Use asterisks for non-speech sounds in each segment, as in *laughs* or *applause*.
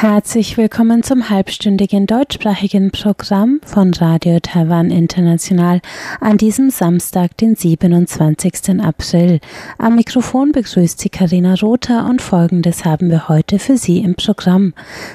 Herzlich willkommen zum halbstündigen deutschsprachigen Programm von Radio Taiwan International an diesem Samstag, den 27. April. Am Mikrofon begrüßt Sie Karina Rother und folgendes haben wir heute für Sie im Programm.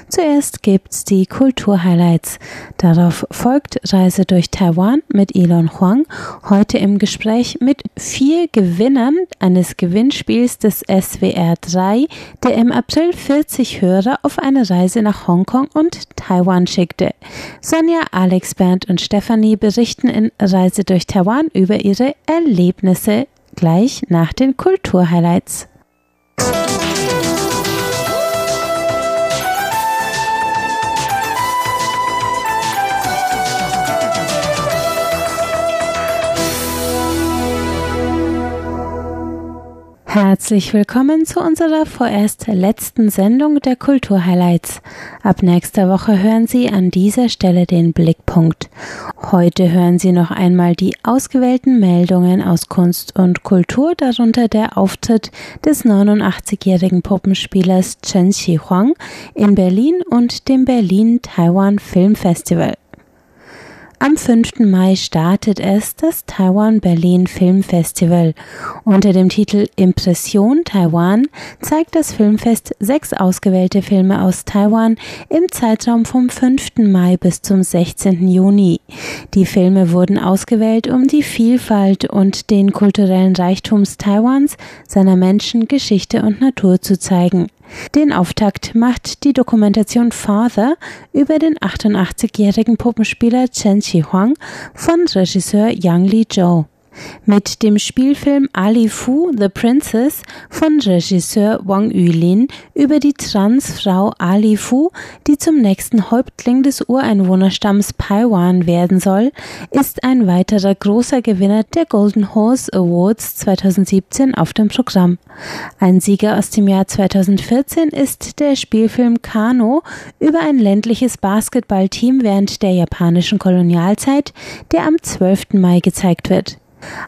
Zuerst gibt's die Kulturhighlights. Darauf folgt Reise durch Taiwan mit Elon Huang, heute im Gespräch mit vier Gewinnern eines Gewinnspiels des SWR 3, der im April 40 Hörer auf eine Reise nach Hongkong und Taiwan schickte. Sonja, Alex, Bernd und Stefanie berichten in Reise durch Taiwan über ihre Erlebnisse gleich nach den Kulturhighlights. Herzlich willkommen zu unserer vorerst letzten Sendung der Kulturhighlights. Ab nächster Woche hören Sie an dieser Stelle den Blickpunkt. Heute hören Sie noch einmal die ausgewählten Meldungen aus Kunst und Kultur, darunter der Auftritt des 89-jährigen Puppenspielers Chen Xi-Huang in Berlin und dem Berlin Taiwan Film Festival. Am 5. Mai startet es das Taiwan Berlin Film Festival. Unter dem Titel Impression Taiwan zeigt das Filmfest sechs ausgewählte Filme aus Taiwan im Zeitraum vom 5. Mai bis zum 16. Juni. Die Filme wurden ausgewählt, um die Vielfalt und den kulturellen Reichtums Taiwans, seiner Menschen, Geschichte und Natur zu zeigen. Den Auftakt macht die Dokumentation Father über den 88-jährigen Puppenspieler Chen Qi-Huang von Regisseur Yang Li Zhou mit dem Spielfilm Ali Fu The Princess von Regisseur Wang Yulin über die Transfrau Ali Fu, die zum nächsten Häuptling des Ureinwohnerstamms Paiwan werden soll, ist ein weiterer großer Gewinner der Golden Horse Awards 2017 auf dem Programm. Ein Sieger aus dem Jahr 2014 ist der Spielfilm Kano über ein ländliches Basketballteam während der japanischen Kolonialzeit, der am 12. Mai gezeigt wird.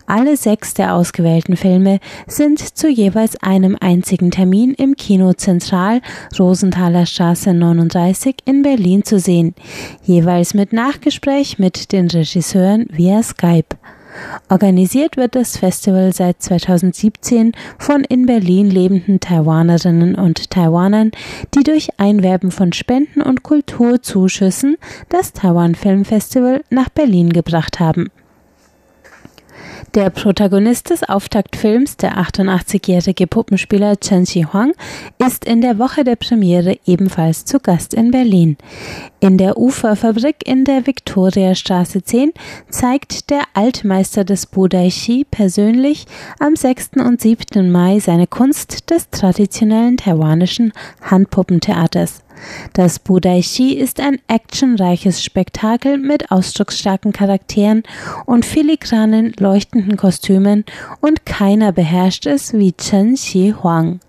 Alle sechs der ausgewählten Filme sind zu jeweils einem einzigen Termin im Kino Zentral Rosenthaler Straße 39 in Berlin zu sehen, jeweils mit Nachgespräch mit den Regisseuren via Skype. Organisiert wird das Festival seit 2017 von in Berlin lebenden Taiwanerinnen und Taiwanern, die durch Einwerben von Spenden und Kulturzuschüssen das Taiwan Film Festival nach Berlin gebracht haben. Der Protagonist des Auftaktfilms, der 88-jährige Puppenspieler Chen Xi-Huang, ist in der Woche der Premiere ebenfalls zu Gast in Berlin. In der Uferfabrik in der Viktoriastraße 10 zeigt der Altmeister des Budaishi persönlich am 6. und 7. Mai seine Kunst des traditionellen taiwanischen Handpuppentheaters. Das Budaishi ist ein actionreiches Spektakel mit ausdrucksstarken Charakteren und filigranen leuchtenden Kostümen und keiner beherrscht es wie Chen Xi Huang.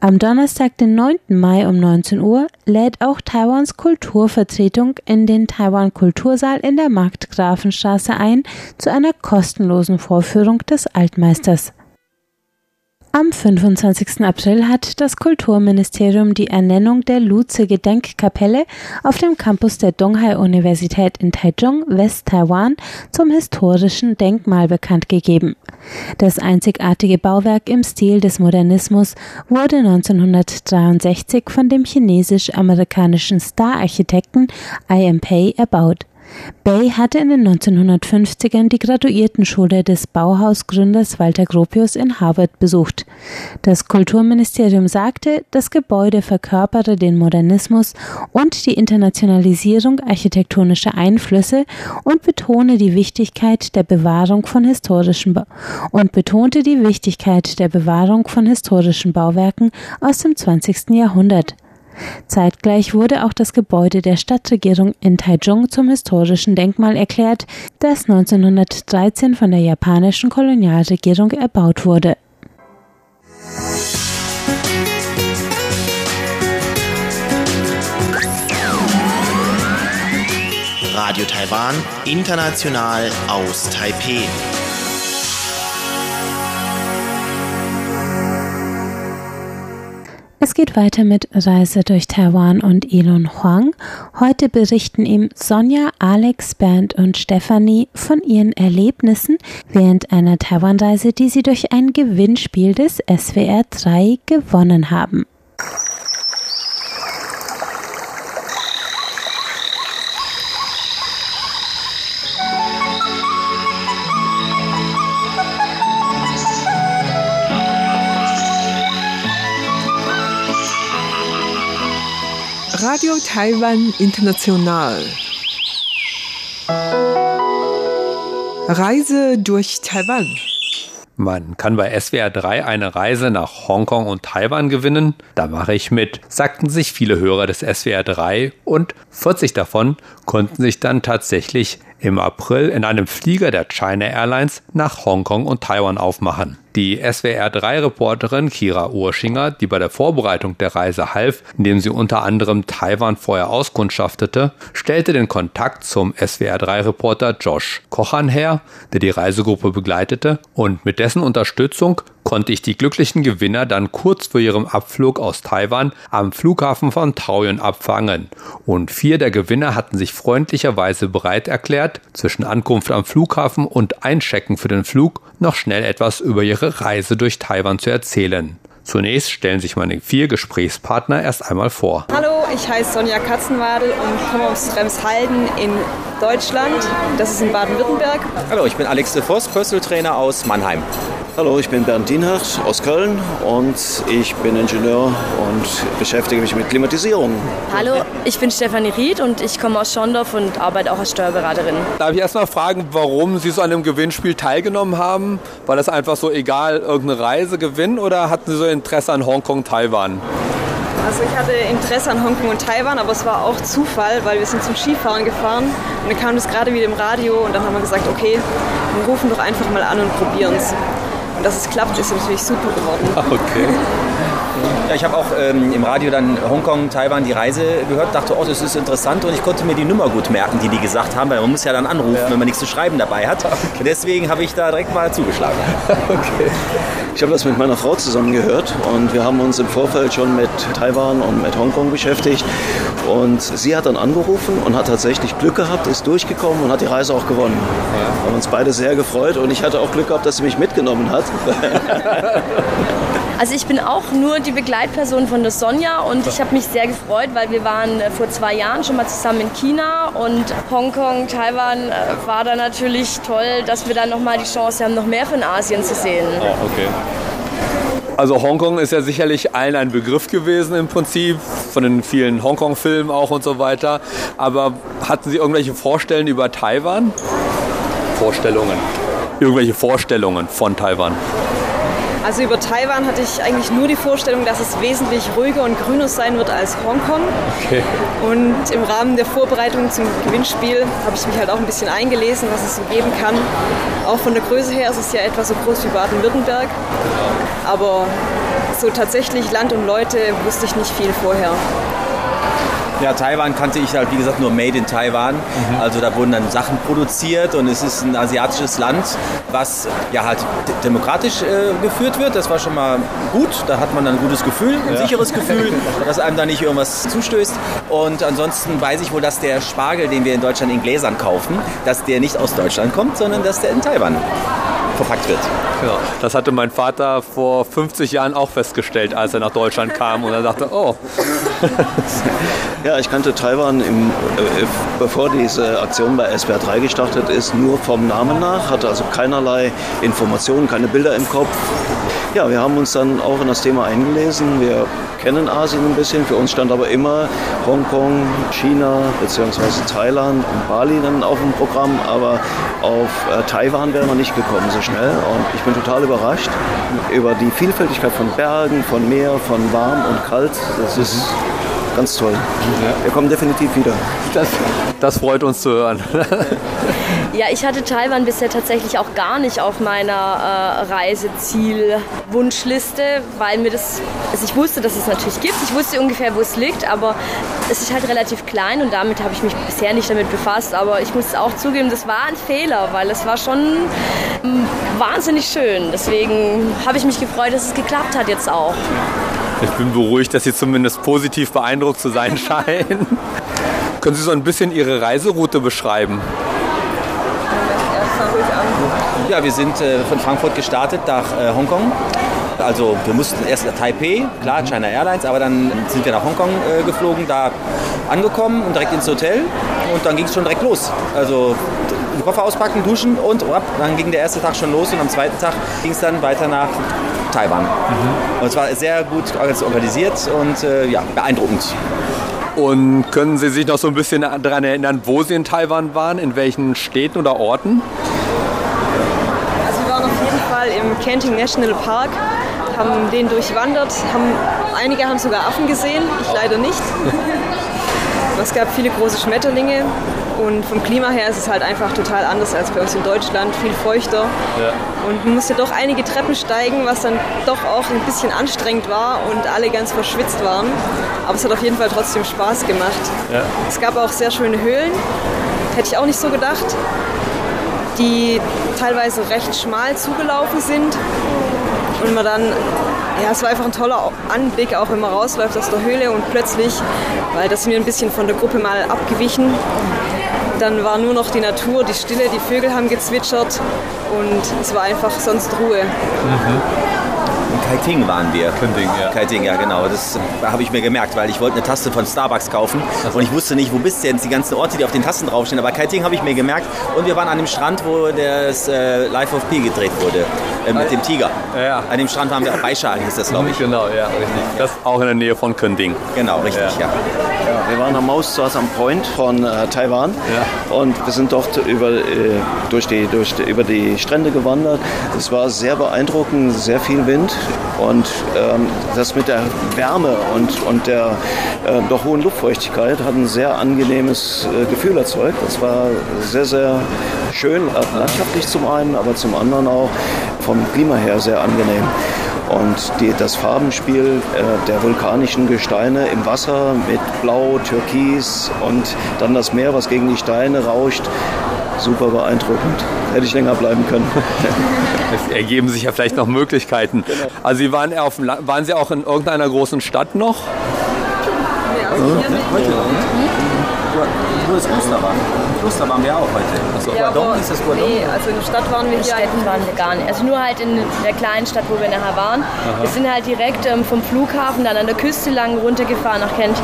Am Donnerstag, den 9. Mai um 19 Uhr, lädt auch Taiwans Kulturvertretung in den Taiwan Kultursaal in der Marktgrafenstraße ein zu einer kostenlosen Vorführung des Altmeisters. Am 25. April hat das Kulturministerium die Ernennung der Luze Gedenkkapelle auf dem Campus der Donghai Universität in Taichung, West-Taiwan, zum historischen Denkmal bekannt gegeben. Das einzigartige Bauwerk im Stil des Modernismus wurde 1963 von dem chinesisch-amerikanischen Star-Architekten I.M. Pei erbaut. Bay hatte in den 1950ern die Graduiertenschule des Bauhausgründers Walter Gropius in Harvard besucht. Das Kulturministerium sagte, das Gebäude verkörpere den Modernismus und die Internationalisierung architektonischer Einflüsse und betone die Wichtigkeit der Bewahrung von historischen ba und betonte die Wichtigkeit der Bewahrung von historischen Bauwerken aus dem 20. Jahrhundert. Zeitgleich wurde auch das Gebäude der Stadtregierung in Taichung zum historischen Denkmal erklärt, das 1913 von der japanischen Kolonialregierung erbaut wurde. Radio Taiwan, international aus Taipeh. Es geht weiter mit Reise durch Taiwan und Elon Huang. Heute berichten ihm Sonja, Alex, Bernd und Stefanie von ihren Erlebnissen während einer Taiwan-Reise, die sie durch ein Gewinnspiel des SWR 3 gewonnen haben. Radio Taiwan International. Reise durch Taiwan. Man kann bei SWR 3 eine Reise nach Hongkong und Taiwan gewinnen. Da mache ich mit, sagten sich viele Hörer des SWR 3 und 40 davon konnten sich dann tatsächlich im April in einem Flieger der China Airlines nach Hongkong und Taiwan aufmachen. Die SWR3-Reporterin Kira Urschinger, die bei der Vorbereitung der Reise half, indem sie unter anderem Taiwan vorher auskundschaftete, stellte den Kontakt zum SWR3-Reporter Josh Kochan her, der die Reisegruppe begleitete, und mit dessen Unterstützung konnte ich die glücklichen Gewinner dann kurz vor ihrem Abflug aus Taiwan am Flughafen von Taoyuan abfangen. Und vier der Gewinner hatten sich freundlicherweise bereit erklärt, zwischen Ankunft am Flughafen und Einchecken für den Flug noch schnell etwas über ihre Reise durch Taiwan zu erzählen. Zunächst stellen sich meine vier Gesprächspartner erst einmal vor. Hallo, ich heiße Sonja Katzenwadel und komme aus Bremshalden in Deutschland. Das ist in Baden-Württemberg. Hallo, ich bin Alex de Voss, Personal Trainer aus Mannheim. Hallo, ich bin Bernd Dienhardt aus Köln und ich bin Ingenieur und beschäftige mich mit Klimatisierung. Hallo, ich bin Stefanie Ried und ich komme aus Schondorf und arbeite auch als Steuerberaterin. Darf ich erst mal fragen, warum Sie so an einem Gewinnspiel teilgenommen haben? War das einfach so egal, irgendeine Reise gewinnen oder hatten Sie so Interesse an Hongkong, Taiwan? Also ich hatte Interesse an Hongkong und Taiwan, aber es war auch Zufall, weil wir sind zum Skifahren gefahren und dann kam das gerade wieder im Radio und dann haben wir gesagt, okay, wir rufen doch einfach mal an und probieren es dass es klappt, ist natürlich super geworden. Okay. *laughs* Ja, ich habe auch ähm, im Radio dann Hongkong, Taiwan die Reise gehört, dachte, oh, das ist interessant und ich konnte mir die Nummer gut merken, die die gesagt haben, weil man muss ja dann anrufen, ja. wenn man nichts zu schreiben dabei hat. *laughs* Okay. Deswegen habe ich da direkt mal zugeschlagen. *laughs* okay. Ich habe das mit meiner Frau zusammen gehört und wir haben uns im Vorfeld schon mit Taiwan und mit Hongkong beschäftigt und sie hat dann angerufen und hat tatsächlich Glück gehabt, ist durchgekommen und hat die Reise auch gewonnen. Ja. Wir haben uns beide sehr gefreut und ich hatte auch Glück gehabt, dass sie mich mitgenommen hat. *laughs* Also ich bin auch nur die Begleitperson von der Sonja und ich habe mich sehr gefreut, weil wir waren äh, vor zwei Jahren schon mal zusammen in China und Hongkong, Taiwan äh, war da natürlich toll, dass wir dann nochmal die Chance haben, noch mehr von Asien zu sehen. Oh, okay. Also Hongkong ist ja sicherlich allen ein Begriff gewesen im Prinzip, von den vielen Hongkong-Filmen auch und so weiter. Aber hatten Sie irgendwelche Vorstellungen über Taiwan? Vorstellungen. Irgendwelche Vorstellungen von Taiwan? Also über Taiwan hatte ich eigentlich nur die Vorstellung, dass es wesentlich ruhiger und grüner sein wird als Hongkong. Okay. Und im Rahmen der Vorbereitung zum Gewinnspiel habe ich mich halt auch ein bisschen eingelesen, was es so geben kann. Auch von der Größe her ist es ja etwa so groß wie Baden-Württemberg. Aber so tatsächlich Land und Leute wusste ich nicht viel vorher. Ja, Taiwan kannte ich halt, wie gesagt, nur Made in Taiwan. Mhm. Also da wurden dann Sachen produziert und es ist ein asiatisches Land, was ja halt demokratisch äh, geführt wird. Das war schon mal gut. Da hat man dann ein gutes Gefühl, ein ja. sicheres Gefühl, *laughs* dass einem da nicht irgendwas zustößt. Und ansonsten weiß ich wohl, dass der Spargel, den wir in Deutschland in Gläsern kaufen, dass der nicht aus Deutschland kommt, sondern dass der in Taiwan verpackt wird. Ja, das hatte mein Vater vor 50 Jahren auch festgestellt, als er nach Deutschland kam und er dachte, oh. *laughs* ja, ich kannte Taiwan, im, äh, bevor diese Aktion bei SWR 3 gestartet ist, nur vom Namen nach, hatte also keinerlei Informationen, keine Bilder im Kopf. Ja, wir haben uns dann auch in das Thema eingelesen. Wir kennen Asien ein bisschen. Für uns stand aber immer Hongkong, China bzw. Thailand und Bali dann auf dem Programm. Aber auf äh, Taiwan wären wir nicht gekommen so schnell. Und ich bin total überrascht über die Vielfältigkeit von Bergen, von Meer, von warm und kalt. Das ist ganz toll. Wir kommen definitiv wieder. Das, das freut uns zu hören. *laughs* Ja, ich hatte Taiwan bisher tatsächlich auch gar nicht auf meiner äh, Reiseziel-Wunschliste, weil mir das, also ich wusste, dass es natürlich gibt. Ich wusste ungefähr, wo es liegt, aber es ist halt relativ klein und damit habe ich mich bisher nicht damit befasst. Aber ich muss auch zugeben, das war ein Fehler, weil es war schon ähm, wahnsinnig schön. Deswegen habe ich mich gefreut, dass es geklappt hat jetzt auch. Ich bin beruhigt, dass Sie zumindest positiv beeindruckt zu sein *laughs* scheinen. Können Sie so ein bisschen Ihre Reiseroute beschreiben? Ja, wir sind äh, von Frankfurt gestartet nach äh, Hongkong. Also wir mussten erst nach Taipei, klar, China Airlines, aber dann sind wir nach Hongkong äh, geflogen, da angekommen und direkt ins Hotel und dann ging es schon direkt los. Also Koffer auspacken, duschen und oh, dann ging der erste Tag schon los und am zweiten Tag ging es dann weiter nach Taiwan. Und es war sehr gut organisiert und äh, ja, beeindruckend. Und können Sie sich noch so ein bisschen daran erinnern, wo Sie in Taiwan waren, in welchen Städten oder Orten? Also wir waren auf jeden Fall im Kenting National Park, haben den durchwandert, haben, einige haben sogar Affen gesehen, ich leider nicht. *laughs* es gab viele große Schmetterlinge und vom Klima her ist es halt einfach total anders als bei uns in Deutschland, viel feuchter. Ja. Und man musste doch einige Treppen steigen, was dann doch auch ein bisschen anstrengend war und alle ganz verschwitzt waren. Aber es hat auf jeden Fall trotzdem Spaß gemacht. Ja. Es gab auch sehr schöne Höhlen, hätte ich auch nicht so gedacht, die teilweise recht schmal zugelaufen sind. Und man dann, ja, es war einfach ein toller Anblick, auch wenn man rausläuft aus der Höhle und plötzlich, weil das sind wir ein bisschen von der Gruppe mal abgewichen, dann war nur noch die Natur, die Stille, die Vögel haben gezwitschert und es war einfach sonst Ruhe. In Kaiting waren wir. Kaiting, ja. Kaiting, ja genau. Das habe ich mir gemerkt, weil ich wollte eine Tasse von Starbucks kaufen und ich wusste nicht, wo bist du jetzt, die ganzen Orte, die auf den Tassen draufstehen. Aber Kaiting habe ich mir gemerkt und wir waren an dem Strand, wo das äh, Life of Pi gedreht wurde, äh, mit dem Tiger. Ja. An dem Strand waren wir, Baisha hieß das, glaube ich. Genau, ja, richtig. Das ist auch in der Nähe von Kending. Genau, richtig, ja. Wir waren am Maussaß am Point von äh, Taiwan und wir sind dort über, äh, durch die, durch die, über die Strände gewandert. Es war sehr beeindruckend, sehr viel Wind und ähm, das mit der Wärme und, und der äh, doch hohen Luftfeuchtigkeit hat ein sehr angenehmes äh, Gefühl erzeugt. Das war sehr, sehr schön, äh, landschaftlich zum einen, aber zum anderen auch vom Klima her sehr angenehm. Und die, das Farbenspiel äh, der vulkanischen Gesteine im Wasser mit Blau, Türkis und dann das Meer, was gegen die Steine rauscht, super beeindruckend. Hätte ich länger bleiben können. *laughs* Es ergeben sich ja vielleicht noch Möglichkeiten. Also Sie waren, auf dem Land, waren Sie auch in irgendeiner großen Stadt noch? Heute noch, ne? Nur das Kloster war. Im Kloster waren wir auch heute. Ja, Guangdong aber- ist das Guangdong? Nee, also in der Stadt waren wir In hier Städten waren wir gar nicht. Also nur halt in der kleinen Stadt, wo wir nachher waren. Wir sind halt direkt ähm, vom Flughafen dann an der Küste lang runtergefahren nach Kent.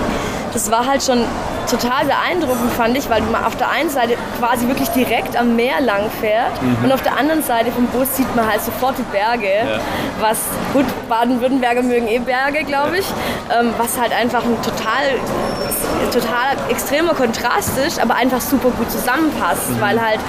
Das war halt schon total beeindruckend, fand ich, weil man auf der einen Seite quasi wirklich direkt am Meer lang fährt und auf der anderen Seite vom Bus sieht man halt sofort die Berge. Was, gut, Baden-Württemberger mögen eh Berge, glaube ich. Ähm, was halt einfach ein total, total extremer Kontrast ist, aber einfach super gut zusammenpasst, weil halt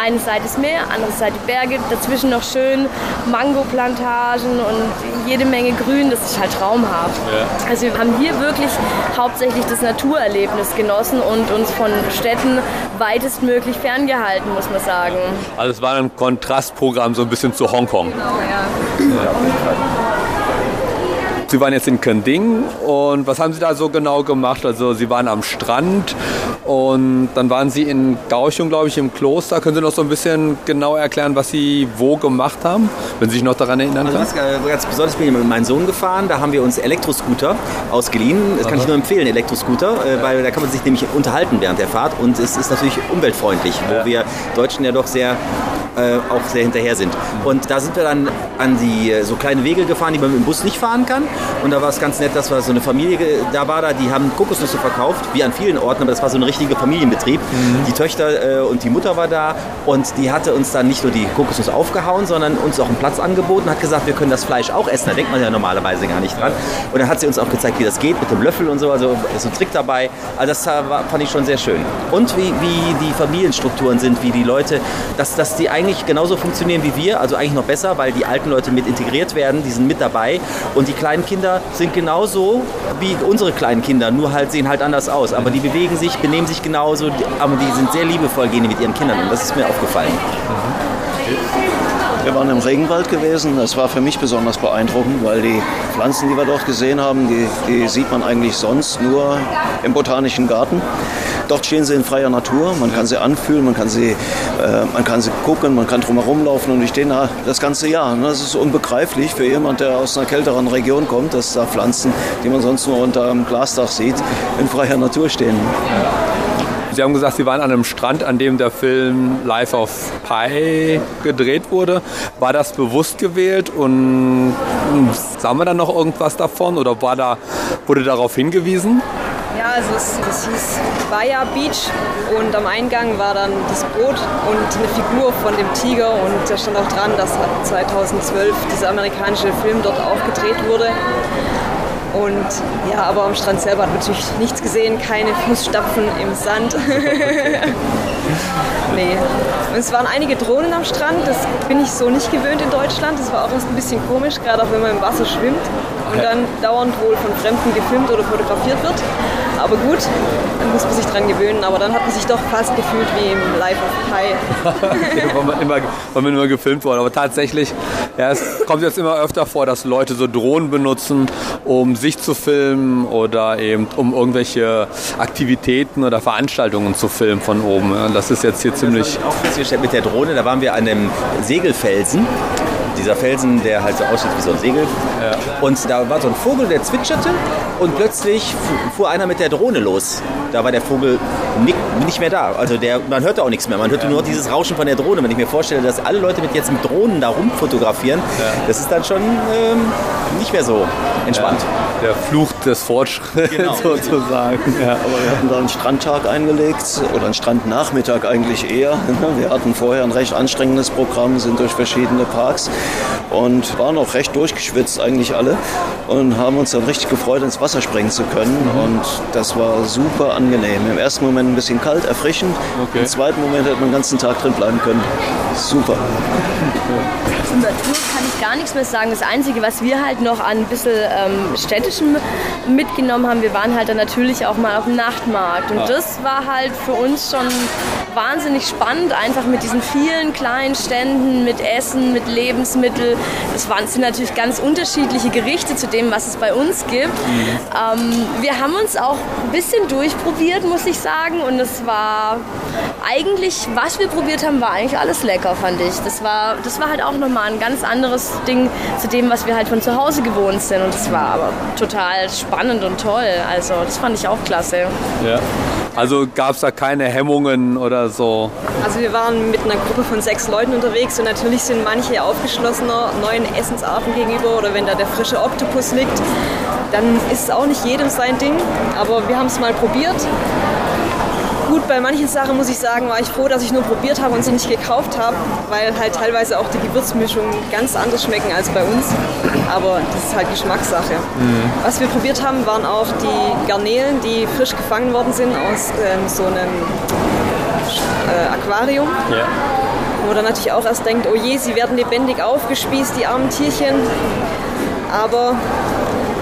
eine Seite ist Meer, andere Seite Berge, dazwischen noch schön Mangoplantagen und jede Menge Grün, das ist halt traumhaft. Also wir haben hier wirklich hauptsächlich das Naturerlebnis genossen und uns von Städten weitestmöglich ferngehalten, muss man sagen. Also es war ein Kontrastprogramm so ein bisschen zu Hongkong. Sie waren jetzt in Kending und was haben Sie da so genau gemacht? Also Sie waren am Strand und dann waren Sie in Kaohsiung, glaube ich, im Kloster. Können Sie noch so ein bisschen genau erklären, was Sie wo gemacht haben, wenn Sie sich noch daran erinnern Also können? äh, ganz besonders bin ich mit meinem Sohn gefahren. Da haben wir uns Elektroscooter ausgeliehen. Das kann ich nur empfehlen, Elektroscooter, äh, weil da kann man sich nämlich unterhalten während der Fahrt und es ist natürlich umweltfreundlich, wo wir Deutschen ja doch sehr äh, auch sehr hinterher sind. Und da sind wir dann an die äh, so kleine Wege gefahren, die man mit dem Bus nicht fahren kann. Und da war es ganz nett, dass war so eine Familie da war da, die haben Kokosnüsse verkauft, wie an vielen Orten, aber das war so ein richtiger Familienbetrieb. Die Töchter äh, und die Mutter war da und die hatte uns dann nicht nur die Kokosnuss aufgehauen, sondern uns auch einen Platz angeboten, hat gesagt, wir können das Fleisch auch essen. Da denkt man ja normalerweise gar nicht dran. Und dann hat sie uns auch gezeigt, wie das geht mit dem Löffel und so, also ist ein Trick dabei. Also das äh, war, fand ich schon sehr schön. Und wie, wie die Familienstrukturen sind, wie die Leute, dass, dass die eigentlich eigentlich genauso funktionieren wie wir, also eigentlich noch besser, weil die alten Leute mit integriert werden, die sind mit dabei und die kleinen Kinder sind genauso wie unsere kleinen Kinder, nur halt sehen halt anders aus, aber die bewegen sich, benehmen sich genauso, aber die sind sehr liebevoll gehen mit ihren Kindern und das ist mir aufgefallen. Wir waren im Regenwald gewesen. Das war für mich besonders beeindruckend, weil die Pflanzen, die wir dort gesehen haben, die, die sieht man eigentlich sonst nur im Botanischen Garten. Dort stehen sie in freier Natur. Man kann sie anfühlen, man kann sie, äh, man kann sie gucken, man kann drumherum laufen und die stehen da das ganze Jahr. Und das ist unbegreiflich für jemand, der aus einer kälteren Region kommt, dass da Pflanzen, die man sonst nur unter einem Glasdach sieht, in freier Natur stehen. Sie haben gesagt, Sie waren an einem Strand, an dem der Film Life of Pi gedreht wurde. War das bewusst gewählt und sah man dann noch irgendwas davon oder war da, wurde darauf hingewiesen? Ja, also es, das hieß Baja Beach und am Eingang war dann das Boot und eine Figur von dem Tiger und da stand auch dran, dass 2012 dieser amerikanische Film dort auch gedreht wurde. Und ja, aber am Strand selber hat man natürlich nichts gesehen, keine Fußstapfen im Sand. *laughs* nee. Und es waren einige Drohnen am Strand, das bin ich so nicht gewöhnt in Deutschland. Das war auch erst ein bisschen komisch, gerade auch wenn man im Wasser schwimmt und dann dauernd wohl von Fremden gefilmt oder fotografiert wird. Aber gut, dann muss man sich dran gewöhnen. Aber dann hat man sich doch fast gefühlt wie im Life of Pi. okay, weil, man immer, weil man immer gefilmt wurde. Aber tatsächlich, ja, es kommt jetzt immer öfter vor, dass Leute so Drohnen benutzen, um sich zu filmen oder eben um irgendwelche Aktivitäten oder Veranstaltungen zu filmen von oben. Das ist jetzt hier ziemlich. Das auch festgestellt mit der Drohne. Da waren wir an einem Segelfelsen dieser Felsen, der halt so aussieht wie so ein Segel. Ja. Und da war so ein Vogel, der zwitscherte und plötzlich fuhr einer mit der Drohne los. Da war der Vogel nicht mehr da. Also der, man hörte auch nichts mehr. Man hörte ja. nur dieses Rauschen von der Drohne. Wenn ich mir vorstelle, dass alle Leute mit jetzt mit Drohnen da rumfotografieren, ja. das ist dann schon ähm, nicht mehr so entspannt. Der Fluch des Fortschritts genau. *laughs* sozusagen. Aber wir hatten da einen Strandtag eingelegt oder einen Strandnachmittag eigentlich eher. *laughs* Wir hatten vorher ein recht anstrengendes Programm, sind durch verschiedene Parks und waren auch recht durchgeschwitzt eigentlich alle und haben uns dann richtig gefreut, ins Wasser springen zu können mhm. und das war super angenehm. Im ersten Moment ein bisschen kalt, erfrischend, okay. im zweiten Moment hätte man den ganzen Tag drin bleiben können. Super. Zum Natur kann ich gar nichts mehr sagen. Das Einzige, was wir halt noch an ein bisschen ähm, städtischem mitgenommen haben, wir waren halt dann natürlich auch mal auf dem Nachtmarkt und ah. das war halt für uns schon wahnsinnig spannend, einfach mit diesen vielen kleinen Ständen, mit Essen, mit Lebensmitteln. Das waren, sind natürlich ganz unterschiedliche Gerichte zu dem, was es bei uns gibt. Mhm. Ähm, wir haben uns auch ein bisschen durchprobiert, muss ich sagen. Und es war eigentlich, was wir probiert haben, war eigentlich alles lecker, fand ich. Das war, das war halt auch nochmal ein ganz anderes Ding zu dem, was wir halt von zu Hause gewohnt sind. Und es war aber total spannend und toll. Also das fand ich auch klasse. Ja. Also gab es da keine Hemmungen oder so? Also wir waren mit einer Gruppe von sechs Leuten unterwegs und natürlich sind manche aufgeschlossener neuen Essensarten gegenüber oder wenn da der frische Oktopus liegt, dann ist es auch nicht jedem sein Ding. Aber wir haben es mal probiert Gut, bei manchen Sachen muss ich sagen, war ich froh, dass ich nur probiert habe und sie nicht gekauft habe, weil halt teilweise auch die Gewürzmischungen ganz anders schmecken als bei uns. Aber das ist halt Geschmackssache. Mhm. Was wir probiert haben, waren auch die Garnelen, die frisch gefangen worden sind aus ähm, so einem äh, Aquarium. Ja. Wo man dann natürlich auch erst denkt, oh je, sie werden lebendig aufgespießt, die armen Tierchen. Aber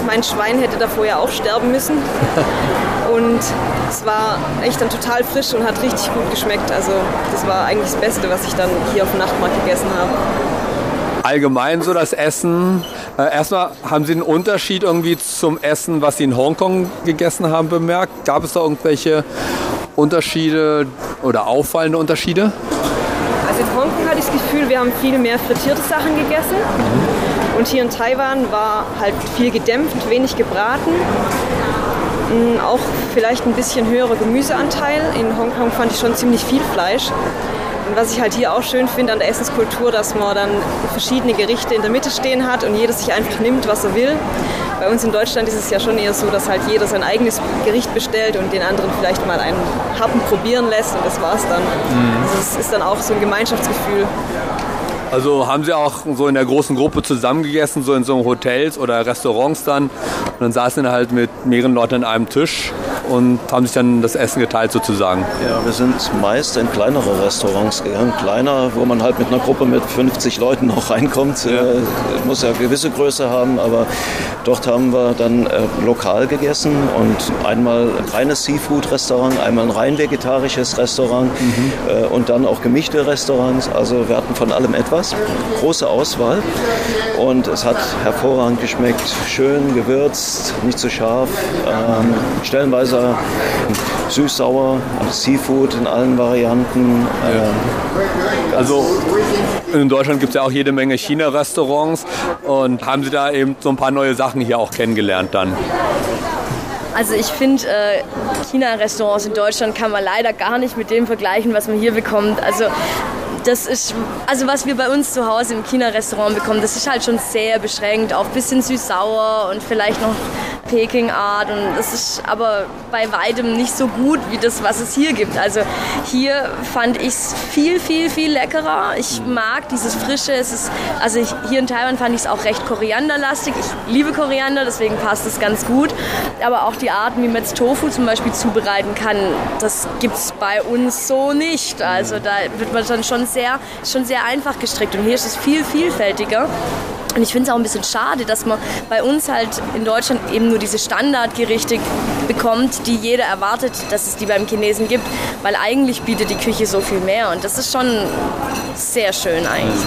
mein Schwein hätte davor ja auch sterben müssen. *laughs* Und es war echt dann total frisch und hat richtig gut geschmeckt. Also das war eigentlich das Beste, was ich dann hier auf dem Nachtmarkt gegessen habe. Allgemein so das Essen. Äh, erstmal haben Sie einen Unterschied irgendwie zum Essen, was Sie in Hongkong gegessen haben, bemerkt? Gab es da irgendwelche Unterschiede oder auffallende Unterschiede? Also in Hongkong hatte ich das Gefühl, wir haben viel mehr frittierte Sachen gegessen. Mhm. Und hier in Taiwan war halt viel gedämpft, wenig gebraten. Mm, auch vielleicht ein bisschen höherer Gemüseanteil. In Hongkong fand ich schon ziemlich viel Fleisch. Und was ich halt hier auch schön finde an der Essenskultur, dass man dann verschiedene Gerichte in der Mitte stehen hat und jeder sich einfach nimmt, was er will. Bei uns in Deutschland ist es ja schon eher so, dass halt jeder sein eigenes Gericht bestellt und den anderen vielleicht mal einen Happen probieren lässt und das war's dann. Mhm. Also es ist dann auch so ein Gemeinschaftsgefühl. Also haben Sie auch so in der großen Gruppe zusammengegessen, so in so Hotels oder Restaurants dann? Und dann saßen Sie halt mit mehreren Leuten an einem Tisch und haben sich dann das Essen geteilt sozusagen? Ja, wir sind meist in kleinere Restaurants gegangen. Kleiner, wo man halt mit einer Gruppe mit 50 Leuten auch reinkommt. Ja. Äh, muss ja eine gewisse Größe haben, aber dort haben wir dann äh, lokal gegessen und einmal ein reines Seafood-Restaurant, einmal ein rein vegetarisches Restaurant mhm. äh, und dann auch gemischte Restaurants. Also wir hatten von allem etwas. Große Auswahl und es hat hervorragend geschmeckt. Schön gewürzt, nicht zu scharf. Ähm, stellenweise süß-sauer, Seafood in allen Varianten. Ja. Also in Deutschland gibt es ja auch jede Menge China-Restaurants und haben Sie da eben so ein paar neue Sachen hier auch kennengelernt dann? Also ich finde, äh, China-Restaurants in Deutschland kann man leider gar nicht mit dem vergleichen, was man hier bekommt. Also das ist, also was wir bei uns zu Hause im China-Restaurant bekommen, das ist halt schon sehr beschränkt auf ein bisschen süß-sauer und vielleicht noch Peking-Art und das ist aber bei weitem nicht so gut wie das, was es hier gibt. Also hier fand ich es viel, viel, viel leckerer. Ich mag dieses Frische. Es ist, also ich, hier in Taiwan fand ich es auch recht korianderlastig. Ich liebe Koriander, deswegen passt es ganz gut. Aber auch die Arten, wie man jetzt Tofu zum Beispiel zubereiten kann, das gibt es bei uns so nicht. Also da wird man dann schon sehr, schon sehr einfach gestrickt. Und hier ist es viel vielfältiger. Und ich finde es auch ein bisschen schade, dass man bei uns halt in Deutschland eben nur diese Standardgerichte bekommt, die jeder erwartet, dass es die beim Chinesen gibt, weil eigentlich bietet die Küche so viel mehr und das ist schon sehr schön eigentlich.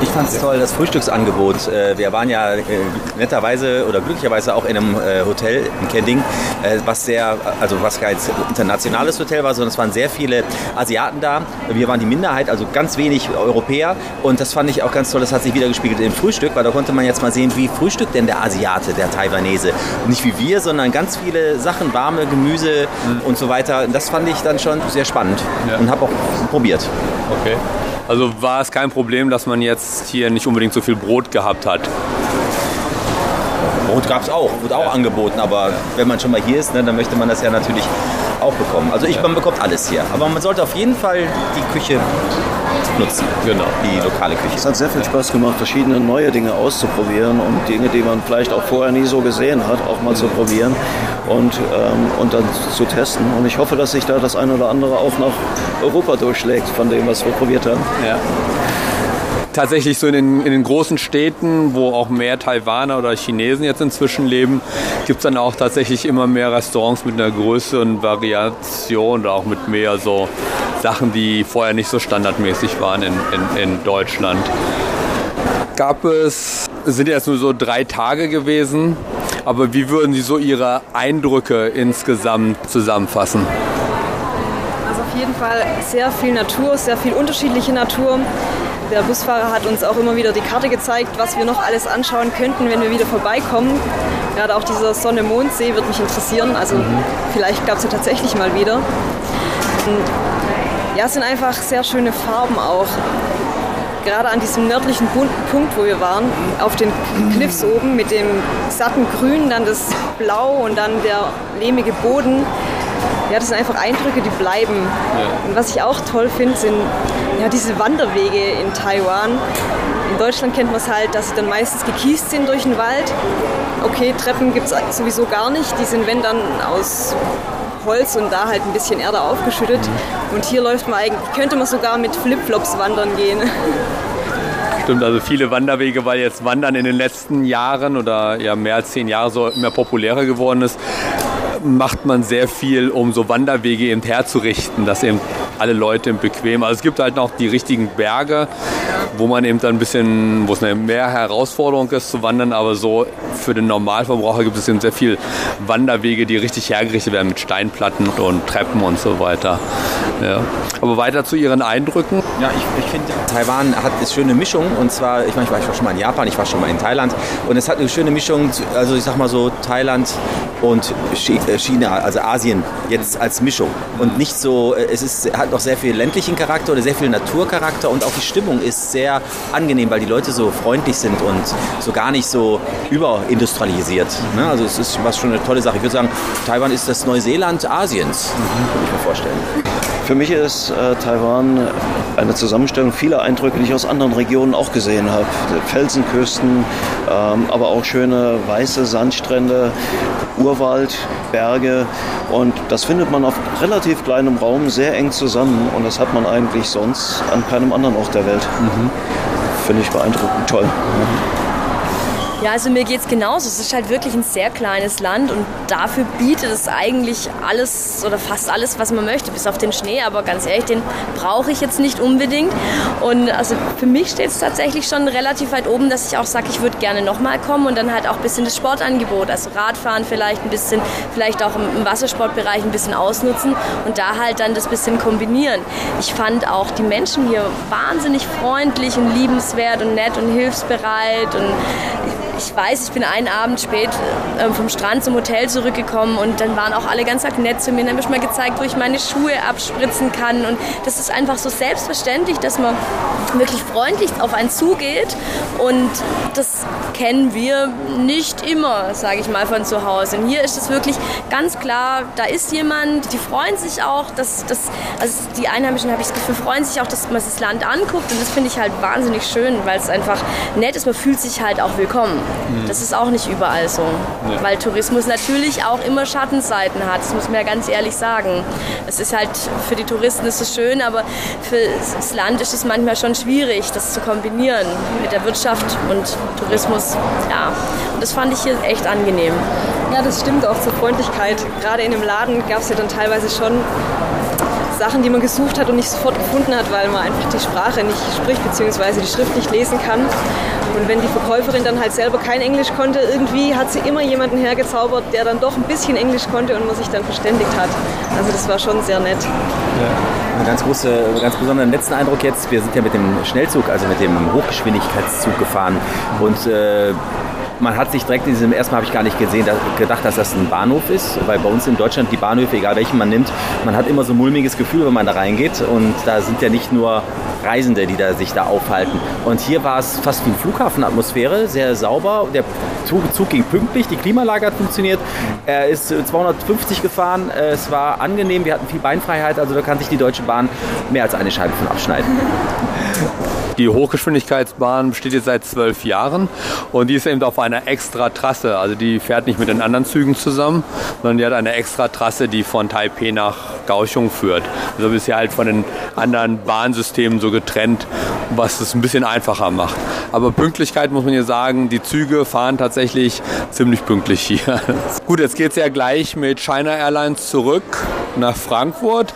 Ich fand es toll, das Frühstücksangebot. Äh, wir waren ja äh, netterweise oder glücklicherweise auch in einem äh, Hotel in Kending, was sehr, also was kein internationales Hotel war, sondern es waren sehr viele Asiaten da. Wir waren die Minderheit, also ganz wenig Europäer. Und das fand ich auch ganz toll. Das hat sich wieder gespiegelt im Frühstück, weil da konnte man jetzt mal sehen, wie frühstückt denn der Asiate, der Taiwanese. Nicht wie wir, sondern ganz viele Sachen, warme Gemüse mhm. und so weiter. Das fand ich dann schon sehr spannend ja. und habe auch probiert. Okay. Also war es kein Problem, dass man jetzt hier nicht unbedingt so viel Brot gehabt hat. Brot gab es auch, wurde auch angeboten, aber wenn man schon mal hier ist, ne, dann möchte man das ja natürlich auch bekommen. Also ich, ja. man bekommt alles hier. Aber man sollte auf jeden Fall die Küche nutzen. Genau. Die lokale Küche. Es hat sehr viel Spaß gemacht, verschiedene neue Dinge auszuprobieren und Dinge, die man vielleicht auch vorher nie so gesehen hat, auch mal zu probieren und, ähm, und dann zu testen. Und ich hoffe, dass sich da das eine oder andere auch nach Europa durchschlägt von dem, was wir probiert haben. Ja tatsächlich so in den, in den, großen Städten, wo auch mehr Taiwaner oder Chinesen jetzt inzwischen leben, gibt es dann auch tatsächlich immer mehr Restaurants mit einer größeren Variation oder auch mit mehr so Sachen, die vorher nicht so standardmäßig waren in, in, in Deutschland. Gab es, sind jetzt nur so drei Tage gewesen, aber wie würden Sie so Ihre Eindrücke insgesamt zusammenfassen? Also auf jeden Fall sehr viel Natur, sehr viel unterschiedliche Natur. Der Busfahrer hat uns auch immer wieder die Karte gezeigt, was wir noch alles anschauen könnten, wenn wir wieder vorbeikommen. Gerade auch dieser Sonne-Mond-See wird mich interessieren. Also mhm. vielleicht gab es ja tatsächlich mal wieder. Und ja, es sind einfach sehr schöne Farben auch. Gerade an diesem nördlichen Punkt, wo wir waren, auf den Cliffs oben mit dem satten Grün, dann das Blau und dann der lehmige Boden. Ja, das sind einfach Eindrücke, die bleiben. Ja. Und was ich auch toll finde, sind ja, diese Wanderwege in Taiwan. In Deutschland kennt man es halt, dass sie dann meistens gekiest sind durch den Wald. Okay, Treppen gibt es sowieso gar nicht. Die sind, wenn dann, aus Holz und da halt ein bisschen Erde aufgeschüttet. Mhm. Und hier läuft man eigentlich, könnte man sogar mit Flipflops wandern gehen. *laughs* Stimmt, also viele Wanderwege, weil jetzt Wandern in den letzten Jahren oder ja mehr als zehn Jahre so immer populärer geworden ist, macht man sehr viel, um so Wanderwege eben herzurichten, dass eben alle Leute bequem. Also es gibt halt noch die richtigen Berge, wo man eben dann ein bisschen, wo es eine mehr Herausforderung ist zu wandern, aber so für den Normalverbraucher gibt es eben sehr viel Wanderwege, die richtig hergerichtet werden mit Steinplatten und Treppen und so weiter. Ja. Aber weiter zu Ihren Eindrücken. Ja, ich, ich finde, Taiwan hat eine schöne Mischung und zwar, ich meine, ich war schon mal in Japan, ich war schon mal in Thailand und es hat eine schöne Mischung, also ich sag mal so Thailand und äh, China, also Asien jetzt als Mischung und nicht so, äh, es ist, hat noch sehr viel ländlichen Charakter oder sehr viel Naturcharakter und auch die Stimmung ist sehr angenehm, weil die Leute so freundlich sind und so gar nicht so überindustrialisiert. Ne? Also es ist was schon eine tolle Sache. Ich würde sagen, Taiwan ist das Neuseeland Asiens, mhm. würde ich mir vorstellen. Für mich ist äh, Taiwan eine Zusammenstellung vieler Eindrücke, die ich aus anderen Regionen auch gesehen habe. Felsenküsten, ähm, aber auch schöne weiße Sandstrände, Urwald, Berge und das findet man auf relativ kleinem Raum sehr eng zusammen und das hat man eigentlich sonst an keinem anderen Ort der Welt. Mhm. Finde ich beeindruckend, toll. Mhm. Ja, also mir geht es genauso. Es ist halt wirklich ein sehr kleines Land und dafür bietet es eigentlich alles oder fast alles, was man möchte, bis auf den Schnee. Aber ganz ehrlich, den brauche ich jetzt nicht unbedingt. Und also für mich steht es tatsächlich schon relativ weit oben, dass ich auch sage, ich würde gerne nochmal kommen und dann halt auch ein bisschen das Sportangebot, also Radfahren vielleicht ein bisschen, vielleicht auch im Wassersportbereich ein bisschen ausnutzen und da halt dann das bisschen kombinieren. Ich fand auch die Menschen hier wahnsinnig freundlich und liebenswert und nett und hilfsbereit und ich weiß, ich bin einen Abend spät äh, vom Strand zum Hotel zurückgekommen und dann waren auch alle ganz nett zu mir. Dann habe ich mal gezeigt, wo ich meine Schuhe abspritzen kann. Und das ist einfach so selbstverständlich, dass man wirklich freundlich auf einen zugeht. Und das kennen wir nicht immer, sage ich mal, von zu Hause. Und hier ist es wirklich ganz klar, da ist jemand, die freuen sich auch, dass, dass also die Einheimischen, habe ich das Gefühl, freuen sich auch, dass man das Land anguckt. Und das finde ich halt wahnsinnig schön, weil es einfach nett ist. Man fühlt sich halt auch willkommen. Mhm. Das ist auch nicht überall so. Ja. Weil Tourismus natürlich auch immer Schattenseiten hat. Das muss man ja ganz ehrlich sagen. Es ist halt, für die Touristen ist es schön, aber für das Land ist es manchmal schon schwierig, das zu kombinieren mit der Wirtschaft und Tourismus. Ja, und das fand ich hier echt angenehm. Ja, das stimmt auch zur Freundlichkeit. Gerade in dem Laden gab es ja dann teilweise schon Sachen, die man gesucht hat und nicht sofort gefunden hat, weil man einfach die Sprache nicht spricht bzw. die Schrift nicht lesen kann. Und wenn die Verkäuferin dann halt selber kein Englisch konnte, irgendwie hat sie immer jemanden hergezaubert, der dann doch ein bisschen Englisch konnte und man sich dann verständigt hat. Also das war schon sehr nett. Ja. Ein ganz, große, ganz besonderen letzten Eindruck jetzt, wir sind ja mit dem Schnellzug, also mit dem Hochgeschwindigkeitszug gefahren und äh, man hat sich direkt in diesem, erstmal habe ich gar nicht gesehen, da, gedacht, dass das ein Bahnhof ist, weil bei uns in Deutschland die Bahnhöfe, egal welchen man nimmt, man hat immer so ein mulmiges Gefühl, wenn man da reingeht und da sind ja nicht nur Reisende, die da, sich da aufhalten. Und hier war es fast wie eine Flughafenatmosphäre, sehr sauber, der Zug, Zug ging pünktlich, die Klimaanlage hat funktioniert, er ist 250 gefahren, es war angenehm, wir hatten viel Beinfreiheit, also da kann sich die Deutsche Bahn mehr als eine Scheibe von abschneiden. *laughs* Die Hochgeschwindigkeitsbahn besteht jetzt seit zwölf Jahren und die ist eben auf einer extra Trasse. Also die fährt nicht mit den anderen Zügen zusammen, sondern die hat eine extra Trasse, die von Taipei nach Kaohsiung führt. Also ist ja halt von den anderen Bahnsystemen so getrennt, was es ein bisschen einfacher macht. Aber Pünktlichkeit muss man hier sagen, die Züge fahren tatsächlich ziemlich pünktlich hier. *laughs* Gut, jetzt geht es ja gleich mit China Airlines zurück nach Frankfurt.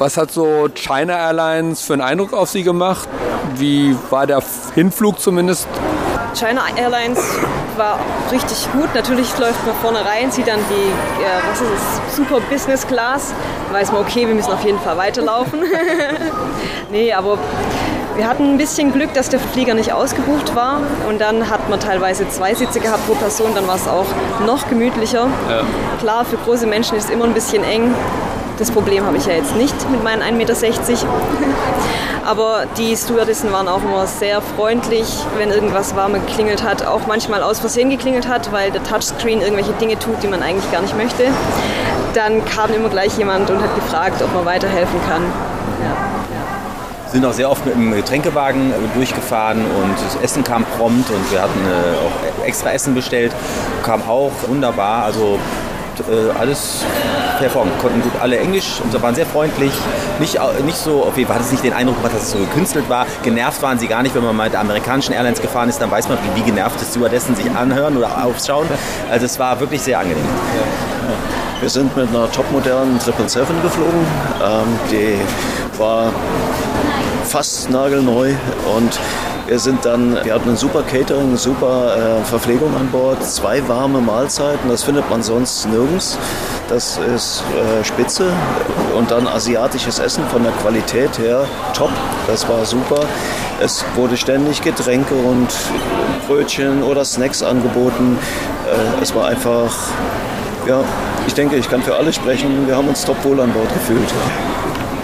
Was hat so China Airlines für einen Eindruck auf Sie gemacht? Wie war der Hinflug zumindest? China Airlines war richtig gut. Natürlich läuft man vorne rein, sieht dann die, äh, was ist es, Super Business Class. Da weiß man, okay, wir müssen auf jeden Fall weiterlaufen. *laughs* nee, aber wir hatten ein bisschen Glück, dass der Flieger nicht ausgebucht war und dann hat man teilweise zwei Sitze gehabt pro Person, dann war es auch noch gemütlicher. Ja. Klar, für große Menschen ist es immer ein bisschen eng, das Problem habe ich ja jetzt nicht mit meinen 1,60 Meter. Aber die Stewardessen waren auch immer sehr freundlich, wenn irgendwas war, man geklingelt hat, auch manchmal aus Versehen geklingelt hat, weil der Touchscreen irgendwelche Dinge tut, die man eigentlich gar nicht möchte. Dann kam immer gleich jemand und hat gefragt, ob man weiterhelfen kann. Ja sind auch sehr oft mit dem Getränkewagen durchgefahren und das Essen kam prompt und wir hatten äh, auch extra Essen bestellt, kam auch wunderbar. Also äh, alles hervorragend. Konnten gut alle Englisch und waren sehr freundlich. Nicht, nicht so, Fall hatte es nicht den Eindruck dass es so gekünstelt war. Genervt waren sie gar nicht. Wenn man mal mit amerikanischen Airlines gefahren ist, dann weiß man, wie, wie genervt es Stewardessen sich anhören oder aufschauen. Also es war wirklich sehr angenehm. Wir sind mit einer topmodernen 777 geflogen. Ähm, die war fast nagelneu und wir sind dann, wir hatten ein super Catering, super äh, Verpflegung an Bord, zwei warme Mahlzeiten, das findet man sonst nirgends. Das ist äh, spitze und dann asiatisches Essen von der Qualität her top, das war super. Es wurde ständig Getränke und Brötchen oder Snacks angeboten. Äh, es war einfach, ja, ich denke, ich kann für alle sprechen. Wir haben uns top wohl an Bord gefühlt.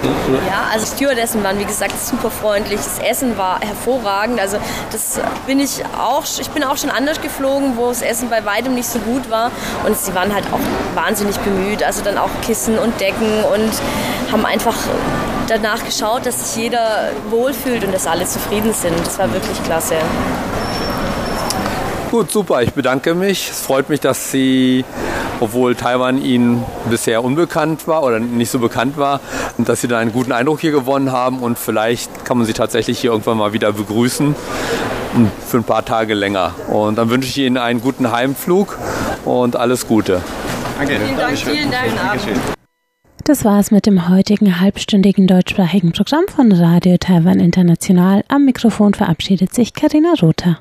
Ja, also Stewardessen waren wie gesagt super freundlich. Das Essen war hervorragend. Also das bin ich auch. Ich bin auch schon anders geflogen, wo das Essen bei weitem nicht so gut war. Und sie waren halt auch wahnsinnig bemüht. Also dann auch Kissen und Decken und haben einfach danach geschaut, dass sich jeder wohlfühlt und dass alle zufrieden sind. Das war wirklich klasse. Gut, super. Ich bedanke mich. Es freut mich, dass Sie, obwohl Taiwan Ihnen bisher unbekannt war oder nicht so bekannt war, dass Sie da einen guten Eindruck hier gewonnen haben und vielleicht kann man Sie tatsächlich hier irgendwann mal wieder begrüßen für ein paar Tage länger. Und dann wünsche ich Ihnen einen guten Heimflug und alles Gute. Danke. Vielen Dank. Vielen Dank. Dankeschön. Das war es mit dem heutigen halbstündigen deutschsprachigen Programm von Radio Taiwan International. Am Mikrofon verabschiedet sich Karina Rother.